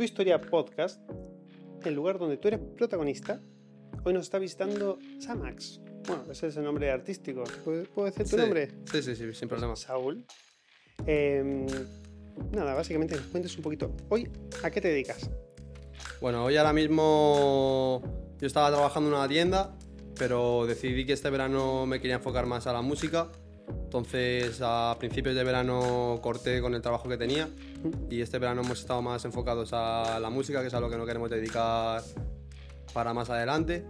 Tu Historia Podcast, el lugar donde tú eres protagonista. Hoy nos está visitando Samax. Bueno, ese es el nombre artístico. ¿Puedo, decir tu Sí, nombre? Sí, sí, sí, sin problema. Saúl. Em, nada, básicamente nos cuentes un poquito. Hoy, ¿a qué te dedicas? Bueno, hoy ahora mismo yo estaba trabajando en una tienda, pero decidí que este verano me quería enfocar más a la música. Entonces, a principios de verano corté con el trabajo que tenía y este verano hemos estado más enfocados a la música, que es a lo que nos queremos dedicar para más adelante.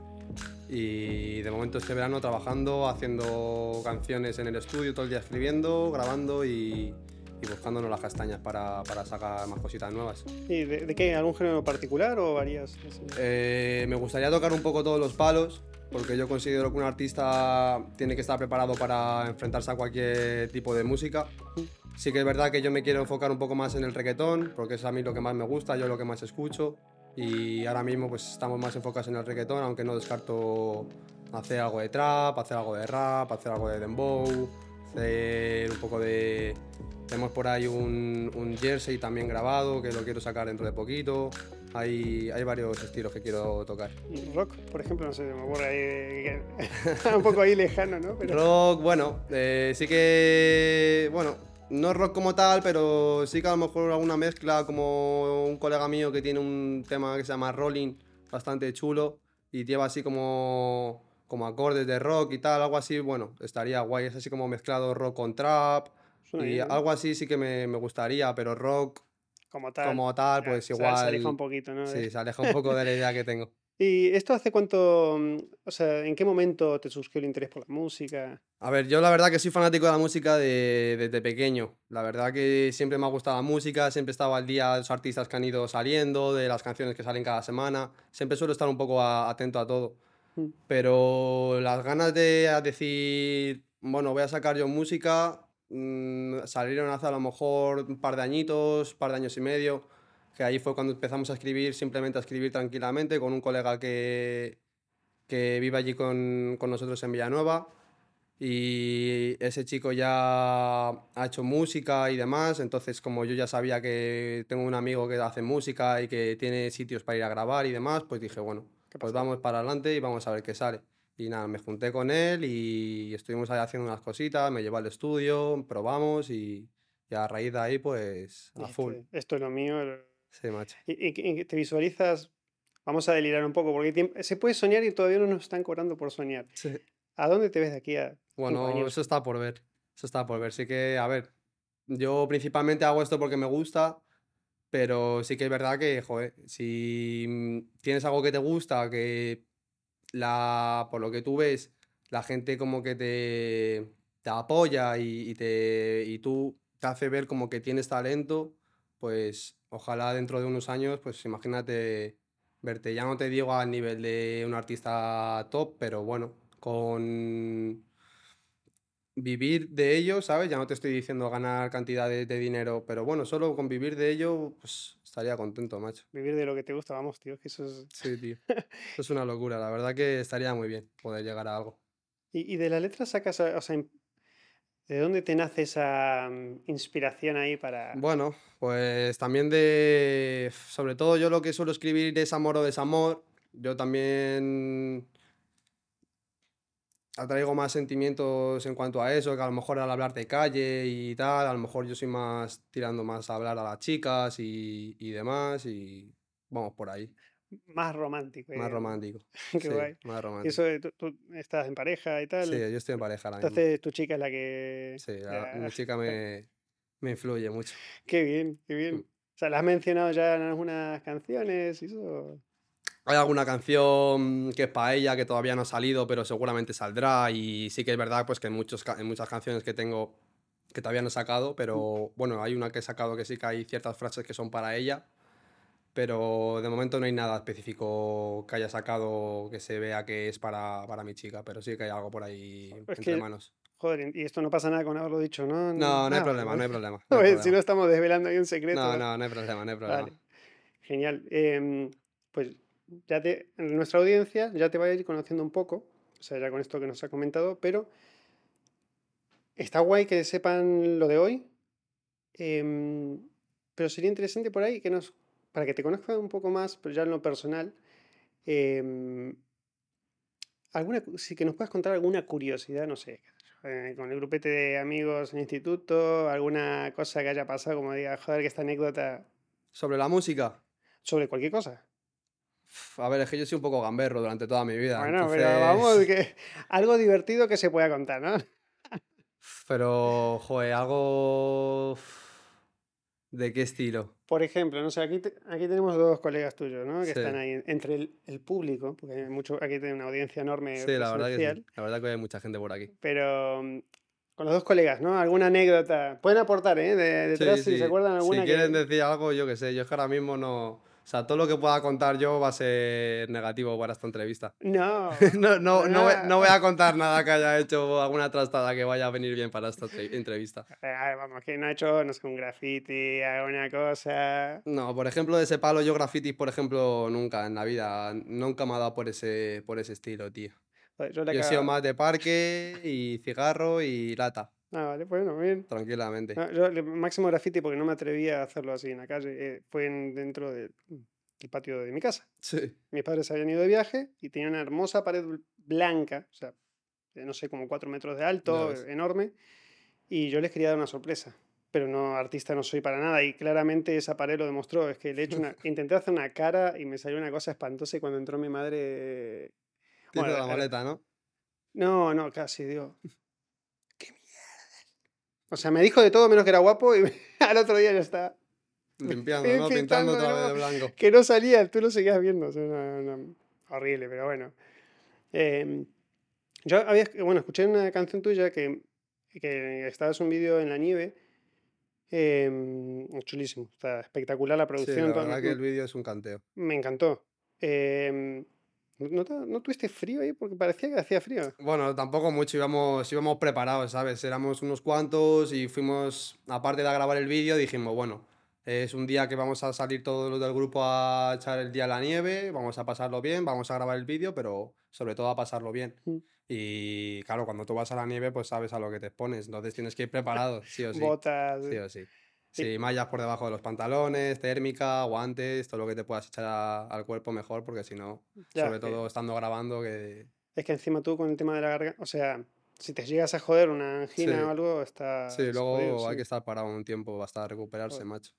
Y de momento este verano trabajando, haciendo canciones en el estudio, todo el día escribiendo, grabando y, y buscándonos las castañas para, para sacar más cositas nuevas. ¿Y de, de qué? ¿Algún género particular o varias? Eh, me gustaría tocar un poco todos los palos, porque yo considero que un artista tiene que estar preparado para enfrentarse a cualquier tipo de música. Sí que es verdad que yo me quiero enfocar un poco más en el reggaetón, porque es a mí lo que más me gusta, yo lo que más escucho. Y ahora mismo pues estamos más enfocados en el reggaetón, aunque no descarto hacer algo de trap, hacer algo de rap, hacer algo de dembow, hacer un poco de... Tenemos por ahí un, un jersey también grabado, que lo quiero sacar dentro de poquito. Hay, hay varios estilos que quiero tocar. ¿Y rock, por ejemplo, no sé, me ocurre ahí. un poco ahí lejano, ¿no? Pero, Rock, bueno, eh, sí que, bueno, no rock como tal, pero sí que a lo mejor alguna mezcla, como un colega mío que tiene un tema que se llama Rolling, bastante chulo, y lleva así como, como acordes de rock y tal, algo así, bueno, estaría guay, es así como mezclado rock con trap, y algo así sí que me, me gustaría, pero rock como tal. como tal, pues se- igual... Se aleja un poquito, ¿no? Sí, se aleja un poco de la idea que tengo. ¿Y esto hace cuánto, mm, o sea, en qué momento te surgió el interés por la música? A ver, yo la verdad que soy fanático de la música de- desde pequeño. La verdad que siempre me ha gustado la música, siempre estaba al día de los artistas que han ido saliendo, de las canciones que salen cada semana. Siempre suelo estar un poco a- atento a todo. Mm. Pero las ganas de decir, bueno, voy a sacar yo música, mm, salieron hace a lo mejor un par de añitos, un par de años y medio, que ahí fue cuando empezamos a escribir, simplemente a escribir tranquilamente con un colega que, que vive allí con, con nosotros en Villanueva. Y ese chico ya ha hecho música y demás, entonces como yo ya sabía que tengo un amigo que hace música y que tiene sitios para ir a grabar y demás, pues dije, bueno, ¿Qué pues vamos para adelante y vamos a ver qué sale. Y nada, me junté con él y estuvimos ahí haciendo unas cositas, me llevó al estudio, probamos y, y a raíz de ahí pues a full. Dijiste, Esto es lo mío. Sí, macho. ¿Y, y- y te visualizas? Vamos a delirar un poco, porque se puede soñar y todavía no nos están cobrando por soñar. Sí. ¿A dónde te ves de aquí a Bueno, eso está por ver. Eso está por ver. Sí que, a ver, yo principalmente hago esto porque me gusta, pero sí que es verdad que, joder, si mm, tienes algo que te gusta, que la, por lo que tú ves, la gente como que te, te apoya y, y te, y tú te hace ver como que tienes talento, pues ojalá dentro de unos años, pues imagínate verte, ya no te digo al nivel de un artista top, pero bueno, con vivir de ello, ¿sabes? Ya no te estoy diciendo ganar cantidades de dinero, pero bueno, solo con vivir de ello, pues estaría contento, macho. Vivir de lo que te gusta, vamos, tío, que eso es... Sí, tío. Eso es una locura, la verdad que estaría muy bien poder llegar a algo. Y, y de la letra sacas, o sea, ¿de dónde te nace esa mm, inspiración ahí para...? Bueno, pues también de, sobre todo yo lo que suelo escribir es amor o desamor. Yo también atraigo más sentimientos en cuanto a eso, que a lo mejor al hablar de calle y tal, a lo mejor yo soy más tirando más a hablar a las chicas y, y demás y vamos por ahí, Más romántico. más eh, romántico. Qué Sí, guay. más Y romántico. eso, de tú, tú estás en pareja y tal. Sí, yo estoy en pareja ahora mismo. Entonces tu chica es la que... Sí, la- ya- mi chica me, me influye mucho. Qué bien, qué bien. Mm. O sea, la has mencionado ya en algunas canciones y eso. Hay alguna canción que es para ella que todavía no ha salido, pero seguramente saldrá. Y sí que es verdad pues, que en, muchos, en muchas canciones que tengo que todavía no he sacado, pero bueno, hay una que he sacado que sí que hay ciertas frases que son para ella. Pero de momento no hay nada específico que haya sacado que se vea que es para, para mi chica, pero sí que hay algo por ahí Es entre que- manos. Joder, y esto no pasa nada con haberlo dicho, ¿no? No, no hay Ah, problema, no hay problema. no hay Joder, si problema. no estamos desvelando ahí un secreto. No, no, no hay problema, no hay problema. Vale. Genial. Em, pues ya te, nuestra audiencia ya te va a ir conociendo un poco, o sea, ya con esto que nos ha comentado, pero está guay que sepan lo de hoy, em, pero sería interesante por ahí que nos para que te conozca un poco más, pero ya en lo personal, em, alguna, si que nos puedas contar alguna curiosidad, no sé, eh, con el grupete de amigos en instituto, alguna cosa que haya pasado, como diga, joder, que esta anécdota Sobre la música. sobre cualquier cosa. A ver, es que yo soy un poco gamberro durante toda mi vida. Bueno, pero entonces- vamos, que algo divertido que se pueda contar, ¿no? Pero, joder, algo... ¿De qué estilo? Por ejemplo, no sé, aquí, te- aquí tenemos dos colegas tuyos, ¿no? Que Sí. están ahí entre el, el público, porque hay mucho, aquí tiene una audiencia enorme Sí, la verdad que sí. La verdad que hay mucha gente por aquí. pero mm, con los dos colegas, ¿no? ¿Alguna anécdota? Pueden aportar, ¿eh? De, detrás, Sí, si se acuerdan alguna Si que... quieren decir algo, yo qué sé. Yo es que ahora mismo no... O sea, todo lo que pueda contar yo va a ser negativo para esta entrevista. No, No, no, no, voy, no voy a contar nada que haya hecho alguna trastada que vaya a venir bien para esta tre- entrevista. Eh, vamos, que no ha hecho, no sé, un graffiti, alguna cosa... No, por ejemplo, de ese palo, yo grafitis, por ejemplo, nunca en la vida. Nunca me ha dado por ese, por ese estilo, tío. Yo Yo he sido más de parque y cigarro y lata, Ah, vale, bueno, bien. tranquilamente. No, yo el máximo graffiti porque no me atrevía a hacerlo así en la calle, eh, fue en- dentro del del patio de mi casa. Sí. Mis padres se habían ido de viaje y tenía una hermosa pared bl- blanca, o sea, de no sé, como cuatro metros de alto, enorme, y yo les quería dar una sorpresa. Pero no, artista no soy para nada, y claramente esa pared lo demostró. Es que le he hecho una, intenté hacer una cara y me salió una cosa espantosa, y cuando entró mi madre. Bueno, la eh, maleta, ¿no? No, no, casi, digo. O sea, me dijo de todo menos que era guapo, y al otro día ya está. Limpiando, ¿no? pintando otra vez de blanco. que no salía, tú lo seguías viendo. o sea, no- no, horrible, pero bueno. Em, yo había, bueno, escuché una canción tuya que, que estabas un vídeo en la nieve. em, chulísimo, está espectacular la Sí, producción. la todo, verdad que el vídeo es un canteo. Me encantó. Em, ¿no, te- ¿No tuviste frío ahí? Porque parecía que hacía frío. Bueno, tampoco mucho, íbamos, íbamos preparados, ¿sabes? Éramos unos cuantos y fuimos, aparte de grabar el vídeo, dijimos, bueno, es un día que vamos a salir todos los del grupo a echar el día a la nieve, vamos a pasarlo bien, vamos a grabar el vídeo, pero sobre todo a pasarlo bien. Mm. Y claro, cuando tú vas a la nieve, pues sabes a lo que te expones, entonces tienes que ir preparado, sí o sí. Botas. Sí o sí. Sí. Sí, mallas por debajo de los pantalones, térmica, guantes, todo lo que te puedas echar a- al cuerpo mejor, porque si no, sobre que- todo estando grabando, que Es que encima tú con el tema de la garganta, o sea, si te llegas a joder una angina Sí. o algo, está. Sí, luego jodido, hay sí. que estar parado un tiempo hasta recuperarse, Joder. macho.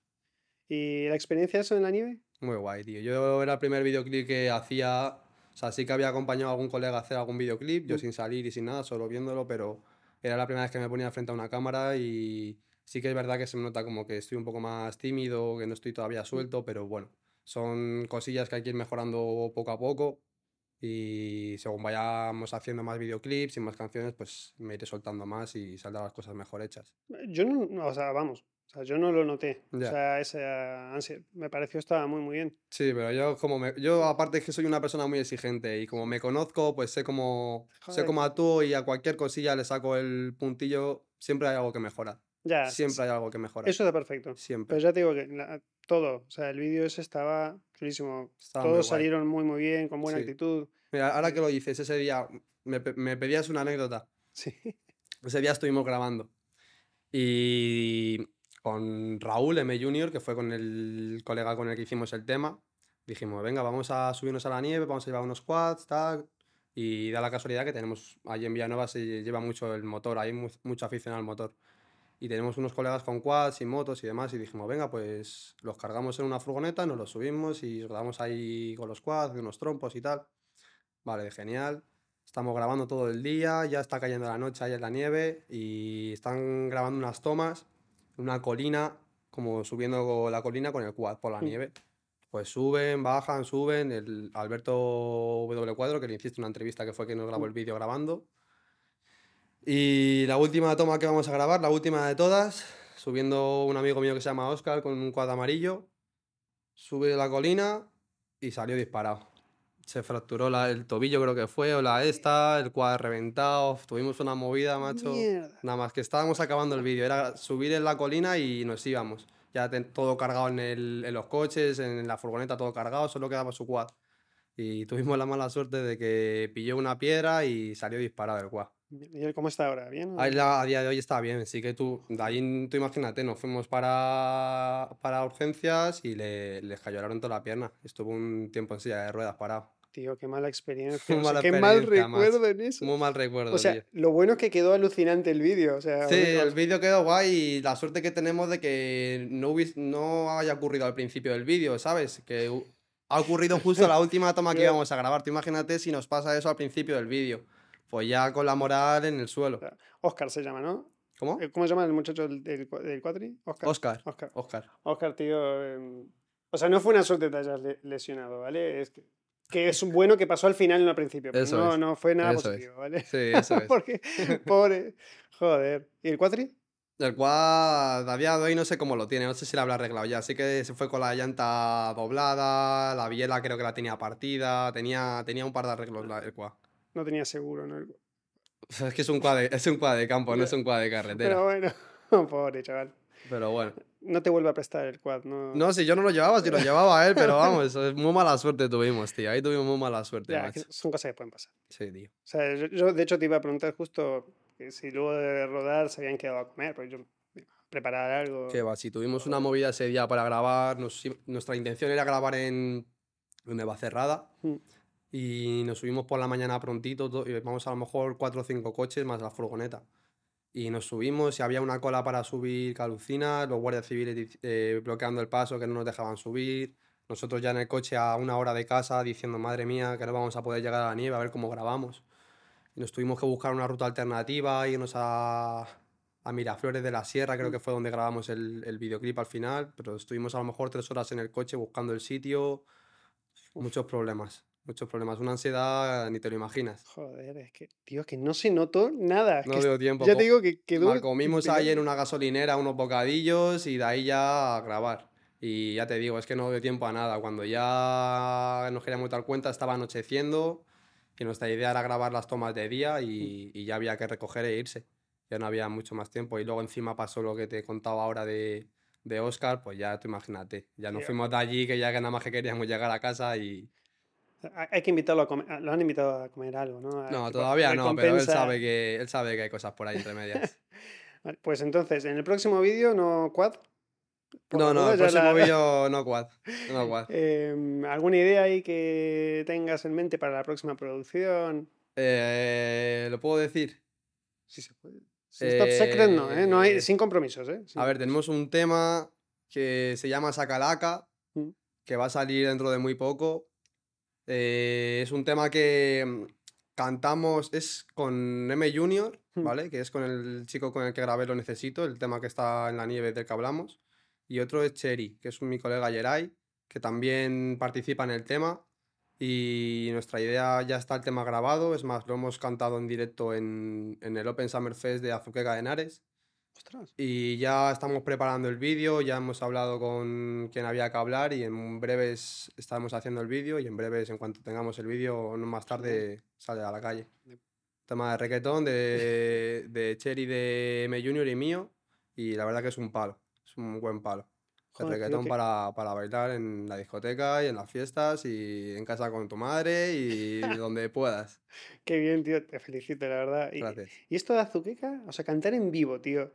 ¿Y la experiencia eso en la nieve? Muy guay, tío. Yo era el primer videoclip que hacía. O sea, sí que había acompañado a algún colega a hacer algún videoclip, yo Mm. sin salir y sin nada, solo viéndolo, pero era la primera vez que me ponía frente a una cámara y sí que es verdad que se me nota como que estoy un poco más tímido, que no estoy Mm. todavía suelto, pero bueno, son cosillas que hay que ir mejorando poco a poco y según vayamos haciendo más videoclips y más canciones, pues me iré soltando más y saldrán las cosas mejor hechas. Yo no, o sea, vamos, o sea, yo no lo noté. O sea, esa ansia, me pareció estaba muy, muy bien. Sí, pero yo como me, yo aparte es que soy una persona muy exigente y como me conozco, pues sé cómo, sé cómo actúo y a cualquier cosilla le saco el puntillo, siempre hay algo que mejorar. Ya, Siempre hay algo que mejorar. eso está perfecto. Siempre. Pero ya te digo que la- todo, o sea, el vídeo ese estaba chulísimo. Estaba muy Todos guay. salieron muy, muy bien, con buena Sí. actitud. Mira, ahora que lo dices, ese día me, me pedías una anécdota. Sí. Ese día estuvimos grabando y con Raúl M. Junior, que fue con el colega con el que hicimos el tema, dijimos, venga, vamos a subirnos a la nieve, vamos a llevar unos quads, tal. Y da la casualidad que tenemos, allí en Villanueva se lleva mucho el motor, hay mu- mucha afición al motor. Y tenemos unos colegas con quads y motos y demás, y dijimos, venga, pues los cargamos en una furgoneta, nos los subimos y rodamos ahí con los quads, unos trompos y tal. Vale, genial. Estamos grabando todo el día, ya está cayendo la noche ahí en la nieve y están grabando unas tomas en una colina, como subiendo la colina con el quad por la nieve. Pues suben, bajan, suben. El Alberto W. Cuadro, que le hiciste una entrevista que fue quien nos grabó el vídeo grabando. Y la última toma que vamos a grabar, la última de todas, subiendo un amigo mío que se llama Oscar con un quad amarillo, sube la colina y salió disparado. Se fracturó la- el tobillo, creo que fue, o la esta, el quad reventado. Tuvimos una movida, macho. Mierda. Nada más que estábamos acabando el vídeo. Era subir en la colina y nos íbamos. Ya ten- todo cargado en, el- en los coches, en la furgoneta, todo cargado, solo quedaba su quad. Y tuvimos la mala suerte de que pilló una piedra y salió disparado el quad. ¿Y él cómo está ahora? ¿Bien? A, a día de hoy está bien, así que tú, de ahí tú imagínate, nos fuimos para, para urgencias y le, le toda la pierna. Estuvo un tiempo en silla de ruedas parado. Tío, qué mala experiencia. O sea, mala qué mal experiencia, macho. recuerdo en eso. Muy mal recuerdo, O sea, tío. lo bueno es que quedó alucinante el vídeo. O sea, Sí, bueno, el vídeo quedó guay y la suerte que tenemos de que no, hubies- no haya ocurrido al principio del vídeo, ¿sabes? Que ha ocurrido justo la última toma que íbamos a grabar. Tú imagínate si nos pasa eso al principio del vídeo. Pues ya con la moral en el suelo. Oscar se llama, ¿no? ¿Cómo? Eh, ¿Cómo se llama el muchacho del, del, cua- del cuatri? Oscar. Oscar. Oscar. Oscar. Oscar, tío. em, O sea, no fue una suerte hayas le- lesionado, ¿vale? Es que, que es un bueno que pasó al final, no al principio. pero Eso no, es, no fue nada eso es. positivo, ¿vale? Sí, eso es. Porque, pobre. Joder. ¿Y el cuatri? El cual a día de hoy no sé cómo lo tiene, no sé si lo habrá arreglado ya. Así que se fue con la llanta doblada, la biela creo que la tenía partida, tenía, tenía un par de arreglos el quad. No tenía seguro, ¿no? Es que es un quad de, es un quad de campo, no es un quad de carretera. Pero bueno, pobre chaval. Pero bueno. No te vuelve a prestar el quad, ¿no? No, si yo no lo llevaba, si lo llevaba él, pero vamos, muy mala suerte tuvimos, tío. Ahí tuvimos muy mala suerte, Ya, son cosas que pueden pasar. Sí, tío. O sea, yo, yo, de hecho te iba a preguntar justo si luego de rodar se habían quedado a comer, porque yo preparar algo. Que va, si tuvimos una movida ese día para grabar, nos nuestra intención era grabar en, en Cerrada Mm. Y nos subimos por la mañana prontito, to- y vamos a lo mejor cuatro o cinco coches más la furgoneta. Y nos subimos y había una cola para subir calucina, los guardias civiles eh, bloqueando el paso que no nos dejaban subir. Nosotros ya en el coche a una hora de casa diciendo, madre mía, que no vamos a poder llegar a la nieve, a ver cómo grabamos. Y nos tuvimos que buscar una ruta alternativa, irnos a, a Miraflores de la Sierra, creo que fue donde grabamos el, el videoclip al final, pero estuvimos a lo mejor tres horas en el coche buscando el sitio. Muchos problemas, muchos problemas. Una ansiedad, ni te lo imaginas. Joder, es que, tío, que no se notó nada. es No que dio tiempo. ya te digo que quedó. Mal, comimos ahí en una gasolinera unos bocadillos y de ahí ya a grabar. Y ya te digo, es que no dio tiempo a nada. Cuando ya nos queríamos dar cuenta, estaba anocheciendo y nuestra idea era grabar las tomas de día y, y ya había que recoger e irse. Ya no había mucho más tiempo. Y luego encima pasó lo que te he contado ahora de, de Oscar, pues ya tú imagínate. Ya nos fuimos de allí, que ya que nada más que queríamos llegar a casa y... Hay que invitarlo a comer. ah, Lo han invitado a comer algo, ¿no? A- No, tipo, todavía no, pero él sabe que, él sabe que hay cosas por ahí entre medias. Vale, pues entonces, en el próximo vídeo, no quad. No, no, el próximo la- vídeo no quad. No quad. Em, ¿Alguna idea ahí que tengas en mente para la próxima producción? Eh, ¿Lo puedo decir? Si se puede. Si es top secret, no, ¿eh? No hay, Eh, sin compromisos, ¿eh? Sin A ver, tenemos un tema que se llama Sacalaca, Mm. que va a salir dentro de muy poco. Eh, es un tema que mm, cantamos, es con M Junior, Mm. ¿vale? Que es con el chico con el que grabé Lo Necesito, el tema que está en la nieve del que hablamos. Y otro es Cherry, que es mi colega Yeray, que también participa en el tema. Y nuestra idea ya está el tema grabado, es más, lo hemos cantado en directo en, en el Open Summer Fest de Azuqueca de Henares. Ostras. Y ya estamos preparando el vídeo, ya hemos hablado con quien había que hablar y en breves estamos haciendo el vídeo y en breves, en cuanto tengamos el vídeo, no más tarde sale a la calle. Tema de reggaetón de, de Cherry de M Junior y mío y la verdad que es un palo, es un buen palo. El Joder, reggaetón que- para, para bailar en la discoteca y en las fiestas y en casa con tu madre y donde puedas. Qué bien, tío. Te felicito, la verdad. Y, Gracias. y esto de Azuqueca, o sea, cantar en vivo, tío.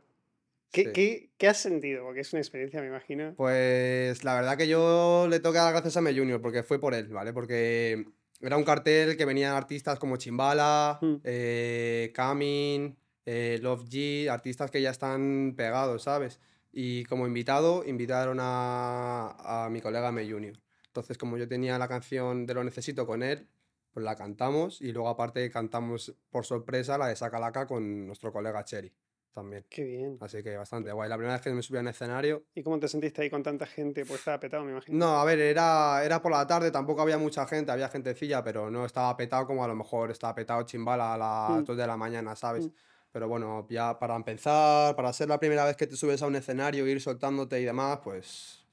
¿Qué, Sí. qué, qué has sentido? Porque es una experiencia, me imagino. Pues la verdad que yo le toca dar gracias a M Junior porque fue por él, ¿vale? Porque era un cartel que venían artistas como Chimbala, Mm. eh, Camin, eh, Love G, artistas que ya están pegados, ¿sabes? Y como invitado, invitaron a, a mi colega M Junior. Entonces, como yo tenía la canción de Lo Necesito con él, pues la cantamos y luego aparte cantamos por sorpresa la de Sacalaca con nuestro colega Cherry también. Qué bien. Así que bastante guay. La primera vez que me subí al escenario, ¿Y cómo te sentiste ahí con tanta gente? Pues estaba petado, me imagino. no, a ver, era, era por la tarde, tampoco había mucha gente, había gentecilla, pero no estaba petado como a lo mejor estaba petado Chimbala a las Mm. 2 de la mañana, ¿sabes? Mm. Pero bueno, ya para empezar, para ser la primera vez que te subes a un escenario, ir soltándote y demás, pues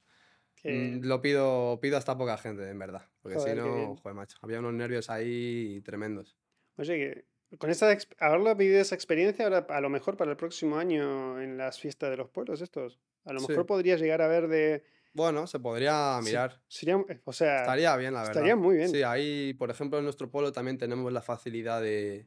mm, lo pido, pido hasta poca gente, en verdad. Porque si no, joder, macho, había unos nervios ahí tremendos. Oye, que con esta, ex- haberlo vivido esa experiencia, ahora a lo mejor para el próximo año en las fiestas de los pueblos estos, a lo Sí. mejor podrías llegar a ver de... Bueno, se podría Sí, mirar. Sería, o sea, Estaría bien, la verdad. estaría muy bien. Sí, ahí, por ejemplo, en nuestro pueblo también tenemos la facilidad de,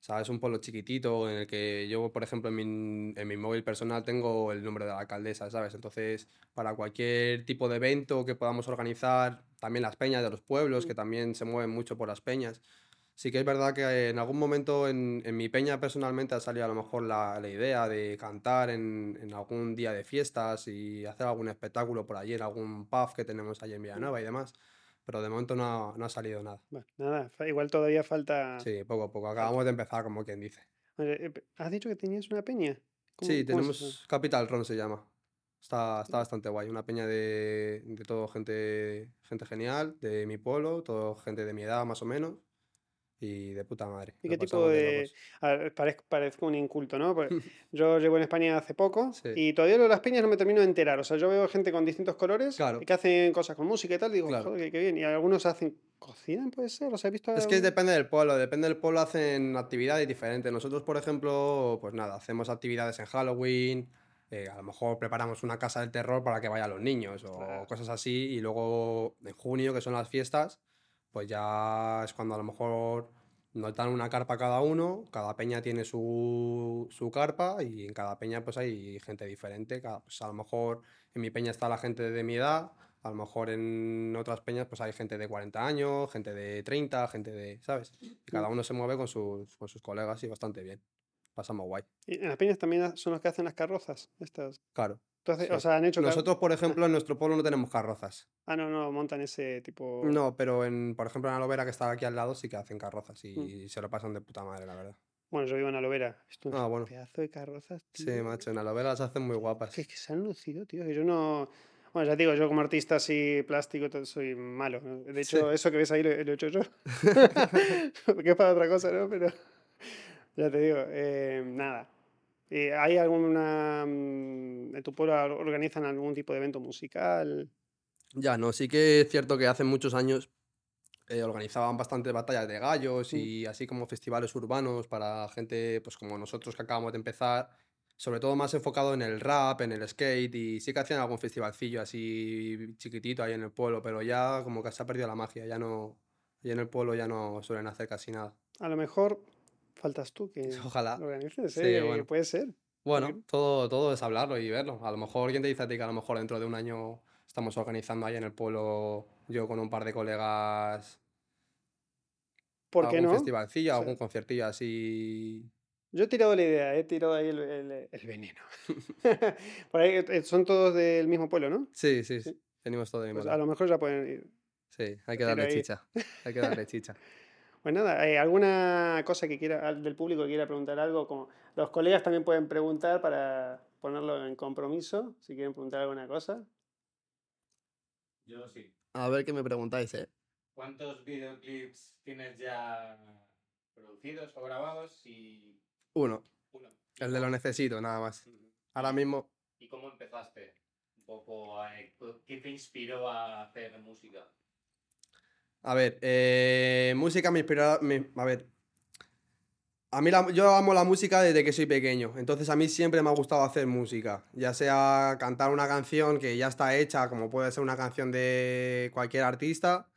¿Sabes? Un pueblo chiquitito en el que yo, por ejemplo, en mi, en mi móvil personal tengo el nombre de la alcaldesa, ¿sabes? Entonces, para cualquier tipo de evento que podamos organizar, también las peñas de los pueblos, que también se mueven mucho por las peñas. Sí que es verdad que en algún momento en, en mi peña personalmente ha salido a lo mejor la, la idea de cantar en, en algún día de fiestas y hacer algún espectáculo por allí, en algún pub que tenemos allí en Villanueva y demás. Pero de momento no no ha salido nada. Bueno, nada, igual todavía falta. Sí, poco a poco. Acabamos de empezar, como quien dice. Eh, ¿Has dicho que tenías una peña? ¿Cómo- Sí, tenemos Capital Ron se llama. Está, está bastante guay. Una peña de, de todo gente, gente genial, de mi pueblo, todo gente de mi edad más o menos. Y de puta madre. ¿Y qué tipo de. A ver, parezco, parezco un inculto, ¿no? Porque yo llevo en España hace poco Sí. y todavía lo de las peñas no me termino de enterar. O sea, yo veo gente con distintos colores Claro. que hacen cosas con música y tal. Digo, Claro. joder, qué, bien. Y algunos hacen... ¿Cocinan, puede ser? Sea, he visto... Es que depende del pueblo, depende del pueblo hacen actividades diferentes. Nosotros, por ejemplo, pues nada, hacemos actividades en Halloween, eh, a lo mejor preparamos una casa del terror para que vayan los niños o Claro. cosas así, y luego en junio, que son las fiestas, pues ya es cuando a lo mejor nos dan una carpa cada uno, cada peña tiene su, su carpa y en cada peña pues hay gente diferente, cada- pues a lo mejor en mi peña está la gente de mi edad, a lo mejor en otras peñas pues hay gente de 40 años, gente de 30, gente de, ¿sabes? Y cada uno se mueve con sus, con sus colegas y bastante bien. Pasamos guay. Y en las peñas también son los que hacen las carrozas. Estas. Claro. Entonces, Sí. o sea, han hecho... car- Nosotros, por ejemplo, en nuestro pueblo no tenemos carrozas. Ah, no, no, montan ese tipo... No, pero en, por ejemplo, en Alovera, que está aquí al lado, sí que hacen carrozas y se lo pasan de puta madre, la verdad. Bueno, yo vivo en Alovera. Esto es Ah, un bueno. pedazo de carrozas, Sí, macho, en Alovera las hacen muy guapas. Que, que se han lucido, tío. Que yo no. Bueno, ya te digo, yo como artista así plástico soy malo. ¿no? De Sí. hecho, eso que ves ahí lo, lo he hecho yo. que es para otra cosa, ¿no? Pero ya te digo, eh, nada. Eh, ¿Hay alguna. mm, ¿En tu pueblo organizan algún tipo de evento musical? Ya, no, sí que es cierto que hace muchos años eh, organizaban bastantes batallas de gallos Mm. y así como festivales urbanos para gente pues como nosotros que acabamos de empezar, sobre todo más enfocado en el rap, en el skate y sí que hacían algún festivalcillo así chiquitito ahí en el pueblo, pero ya como que se ha perdido la magia, ya no, y en el pueblo ya no suelen hacer casi nada. A lo mejor faltas tú que Ojalá. lo organices, Sí, ¿eh? bueno. Puede ser. Bueno, todo, todo es hablarlo y verlo. A lo mejor, ¿quién te dice a ti que a lo mejor dentro de un año estamos organizando ahí en el pueblo, yo con un par de colegas, ¿Por qué algún no? festivalcillo, Sí. algún conciertillo así? Yo he tirado la idea, he tirado ahí el, el- el veneno. Por ahí eh, son todos del mismo pueblo, ¿no? Sí, sí, Sí. de Pues a lo mejor ya pueden ir. Sí, hay que darle ahí. chicha. Hay que darle chicha. Pues nada, eh, ¿alguna cosa que quiera, del público que quiera preguntar algo? Como los colegas también pueden preguntar para ponerlo en compromiso, si quieren preguntar alguna cosa. Yo sí. A ver qué me preguntáis, ¿eh? ¿Cuántos videoclips tienes ya producidos o grabados? Y Uno, uno. ¿Y el de lo necesito, nada más. Ahora ¿Y- mismo, ¿Y cómo empezaste? Un poco, eh, ¿qué te inspiró a hacer música? A ver, eh, música me inspira. me- a ver, a mí la- yo amo la música desde que soy pequeño, entonces a mí siempre me ha gustado hacer música, ya sea cantar una canción que ya está hecha, como puede ser una canción de cualquier artista,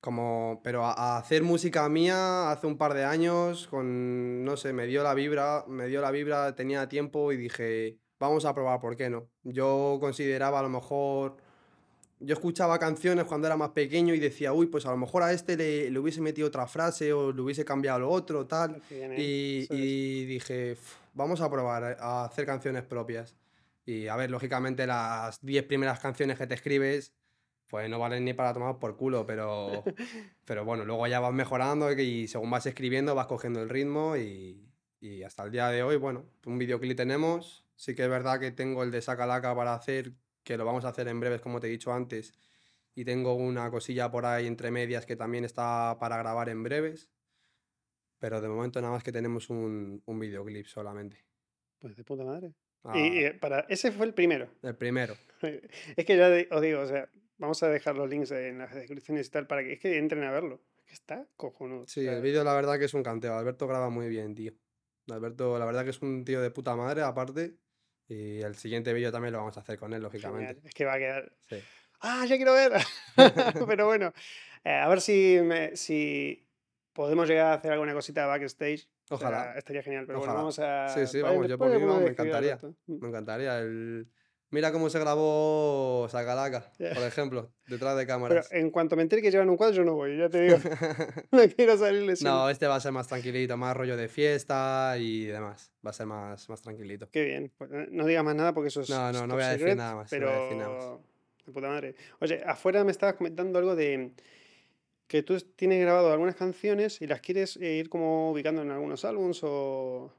como, pero a, a hacer música mía hace un par de años, con, no sé, me dio la vibra, me dio la vibra, tenía tiempo y dije, vamos a probar, ¿por qué no? Yo consideraba a lo mejor yo escuchaba canciones cuando era más pequeño y decía, uy, pues a lo mejor a este le, le hubiese metido otra frase o le hubiese cambiado lo otro, tal. Y, y dije, "Uf, vamos a probar a- a hacer canciones propias. Y a ver, lógicamente las 10 primeras canciones que te escribes, pues no valen ni para tomar por culo, pero, pero bueno, luego ya vas mejorando y según vas escribiendo vas cogiendo el ritmo y, y hasta el día de hoy, bueno, un videoclip tenemos. Sí que es verdad que tengo el de Sacalaca para hacer, que lo vamos a hacer en breves, como te he dicho antes. Y tengo una cosilla por ahí entre medias que también está para grabar en breves. Pero de momento nada más que tenemos un, un videoclip solamente. Pues de puta madre. Ah, Y eh, para, ese fue el primero. el primero. Es que ya de- os digo, o sea, vamos a dejar los links en las descripciones y tal para que es que entren a verlo. Es que está cojonudo. Sí, el vídeo la verdad que es un canteo. Alberto graba muy bien, tío. Alberto, la verdad que es un tío de puta madre, aparte. Y el siguiente vídeo también lo vamos a hacer con él, lógicamente. genial. Es que va a quedar. Sí. ¡Ah, ya quiero ver! Pero bueno, eh, a ver si, me- si podemos llegar a hacer alguna cosita backstage O sea, Ojalá. estaría genial, pero Ojalá. bueno, vamos a... Sí, sí, vamos, yo por mí, me encantaría. Me encantaría el... Mira cómo se grabó Sacalaca, por ejemplo, detrás de Pero cámaras. en cuanto me entere que llevan un cuadro, yo no voy, ya te digo. no quiero salir lesionado. No, este va a ser más tranquilito, más rollo de fiesta y demás. Va a ser más, más tranquilito. Qué bien. Pues, eh, no digas más nada porque eso es. No, no, no voy a decir secret, nada más, no Pero. voy a decir nada más. De puta madre. Oye, afuera me estabas comentando algo de que tú tienes grabado algunas canciones y las quieres eh, ir como ubicando en algunos álbums o.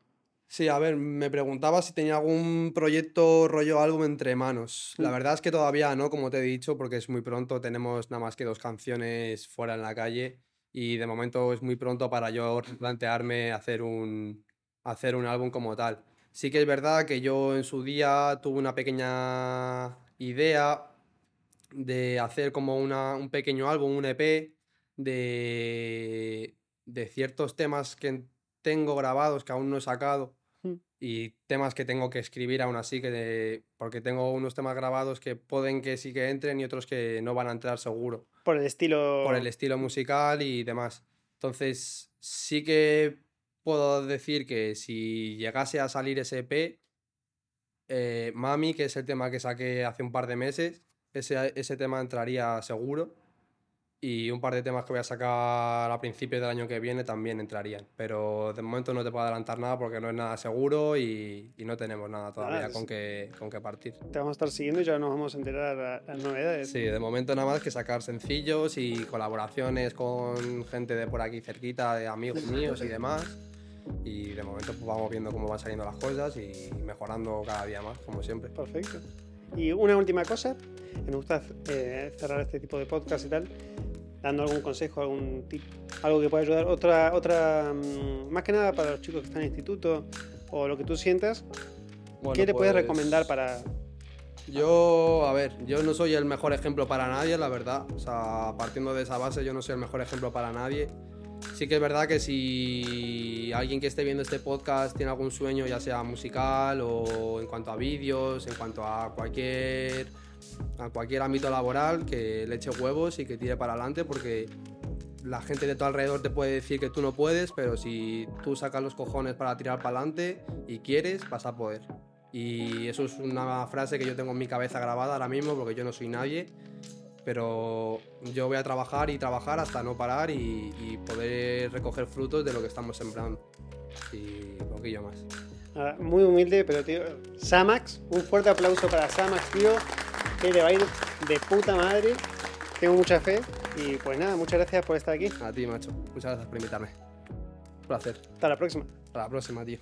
Sí, a ver, me preguntaba si tenía algún proyecto rollo álbum entre manos. La Mm. verdad es que todavía no, como te he dicho, porque es muy pronto, tenemos nada más que dos canciones fuera en la calle y de momento es muy pronto para yo plantearme hacer un, hacer un álbum como tal. Sí que es verdad que yo en su día tuve una pequeña idea de hacer como una, un pequeño álbum, un EP de, de ciertos temas que tengo grabados que aún no he sacado Mm. y temas que tengo que escribir aún así, que de- porque tengo unos temas grabados que pueden que sí que entren y otros que no van a entrar seguro, Por el estilo. por el estilo musical y demás. Entonces, sí que puedo decir que si llegase a salir ese EP, eh, Mami, que es el tema que saqué hace un par de meses, ese, ese tema entraría seguro. Y un par de temas que voy a sacar a principios del año que viene también entrarían. Pero de momento no te puedo adelantar nada porque no es nada seguro y, y no tenemos nada todavía con, que, con que partir. Te vamos a estar siguiendo y ya nos vamos a enterar la- las novedades. Sí, de momento nada más que sacar sencillos y colaboraciones con gente de por aquí cerquita, de amigos míos y demás. Y de momento pues vamos viendo cómo van saliendo las cosas y mejorando cada día más, como siempre. Perfecto. Y una última cosa, que me gusta eh, cerrar este tipo de podcast y tal, dando algún consejo, algún tip, algo que pueda ayudar. Otra, otra mm, más que nada para los chicos que están en instituto o lo que tú sientas, Bueno, ¿qué te puedes pues, recomendar para... Yo, a ver, yo no soy el mejor ejemplo para nadie, la verdad. O sea, partiendo de esa base, yo no soy el mejor ejemplo para nadie. Sí que es verdad que si alguien que esté viendo este podcast tiene algún sueño, ya sea musical o en cuanto a vídeos, en cuanto a cualquier, a cualquier ámbito laboral, que le eche huevos y que tire para adelante, porque la gente de tu alrededor te puede decir que tú no puedes, pero si tú sacas los cojones para tirar para adelante y quieres, vas a poder. Y eso es una frase que yo tengo en mi cabeza grabada ahora mismo, porque yo no soy nadie, pero yo voy a trabajar y trabajar hasta no parar y, y poder recoger frutos de lo que estamos sembrando. Y poquillo más. Nada, muy humilde, pero tío, Samax, un fuerte aplauso para Samax, tío, que le va a ir de puta madre. Tengo mucha fe y pues nada, muchas gracias por estar aquí. A ti, macho. Muchas gracias por invitarme. Un placer. Hasta la próxima. Hasta la próxima, tío.